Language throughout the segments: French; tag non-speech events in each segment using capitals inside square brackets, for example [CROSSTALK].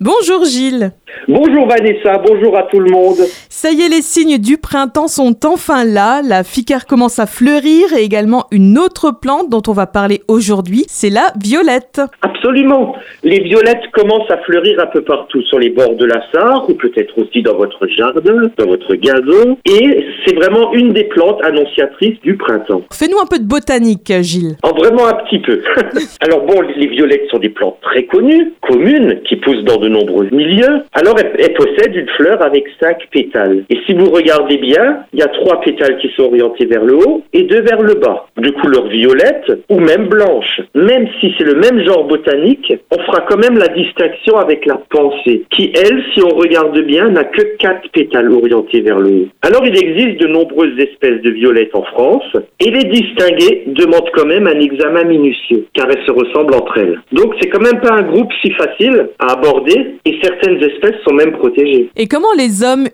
Bonjour Gilles. Bonjour Vanessa, bonjour à tout le monde. Ça y est, les signes du printemps sont enfin là. La ficare commence à fleurir et également une autre plante dont on va parler aujourd'hui, c'est la violette. Absolument. Les violettes commencent à fleurir un peu partout sur les bords de la Sarre ou peut-être aussi dans votre jardin, dans votre gazon. Et c'est vraiment une des plantes annonciatrices du printemps. Fais-nous un peu de botanique, Gilles. En vraiment un petit peu. [LAUGHS] Alors bon, les violettes sont des plantes très connues, communes, qui poussent dans de nombreux milieux. Alors elles, possèdent une fleur avec cinq pétales. Et si vous regardez bien, il y a trois pétales qui sont orientés vers le haut et deux vers le bas, de couleur violette ou même blanche. Même si c'est le même genre botanique, on fera quand même la distinction avec la pensée, qui elle, si on regarde bien, n'a que quatre pétales orientés vers le haut. Alors il existe de nombreuses espèces de violettes en France, et les distinguer demande quand même un examen minutieux, car elles se ressemblent entre elles. Donc c'est quand même pas un groupe si facile à aborder, et certaines espèces sont même protégées. Et comment les hommes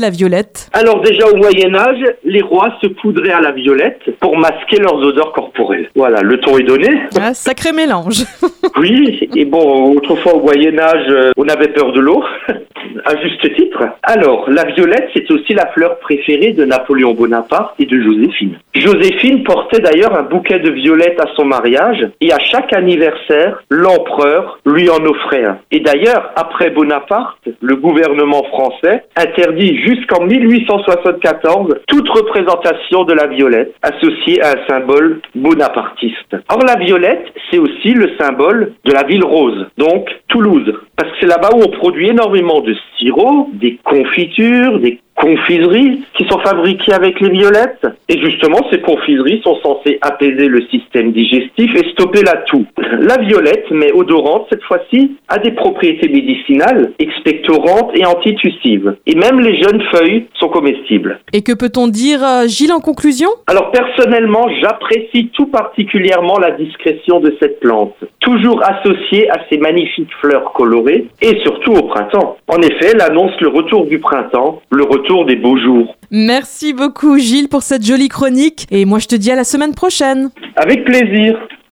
la violette Alors déjà au Moyen Âge, les rois se poudraient à la violette pour masquer leurs odeurs corporelles. Voilà, le ton est donné. Ah, sacré mélange. oui, et bon, autrefois au Moyen Âge, euh, on avait peur de l'eau. À juste titre. Alors, la violette, c'est aussi la fleur préférée de Napoléon Bonaparte et de Joséphine. Joséphine portait d'ailleurs un bouquet de violettes à son mariage et à chaque anniversaire, l'empereur lui en offrait un. Et d'ailleurs, après Bonaparte, le gouvernement français interdit jusqu'en 1874 toute représentation de la violette associée à un symbole bonapartiste. Or, la violette, c'est aussi le symbole de la ville rose, donc Toulouse. Parce que c'est là-bas où on produit énormément de sirop, des confitures, des confiseries qui sont fabriquées avec les violettes. Et justement, ces confiseries sont censées apaiser le système digestif et stopper la toux. La violette, mais odorante cette fois-ci, a des propriétés médicinales, expectorantes et antitussives. Et même les jeunes feuilles sont comestibles. Et que peut-on dire, euh, Gilles, en conclusion? Alors personnellement, j'apprécie tout particulièrement la discrétion de cette plante, toujours associée à ces magnifiques fleurs colorées et surtout au printemps. En effet, elle annonce le retour du printemps, le retour des beaux jours. Merci beaucoup Gilles pour cette jolie chronique et moi je te dis à la semaine prochaine. Avec plaisir.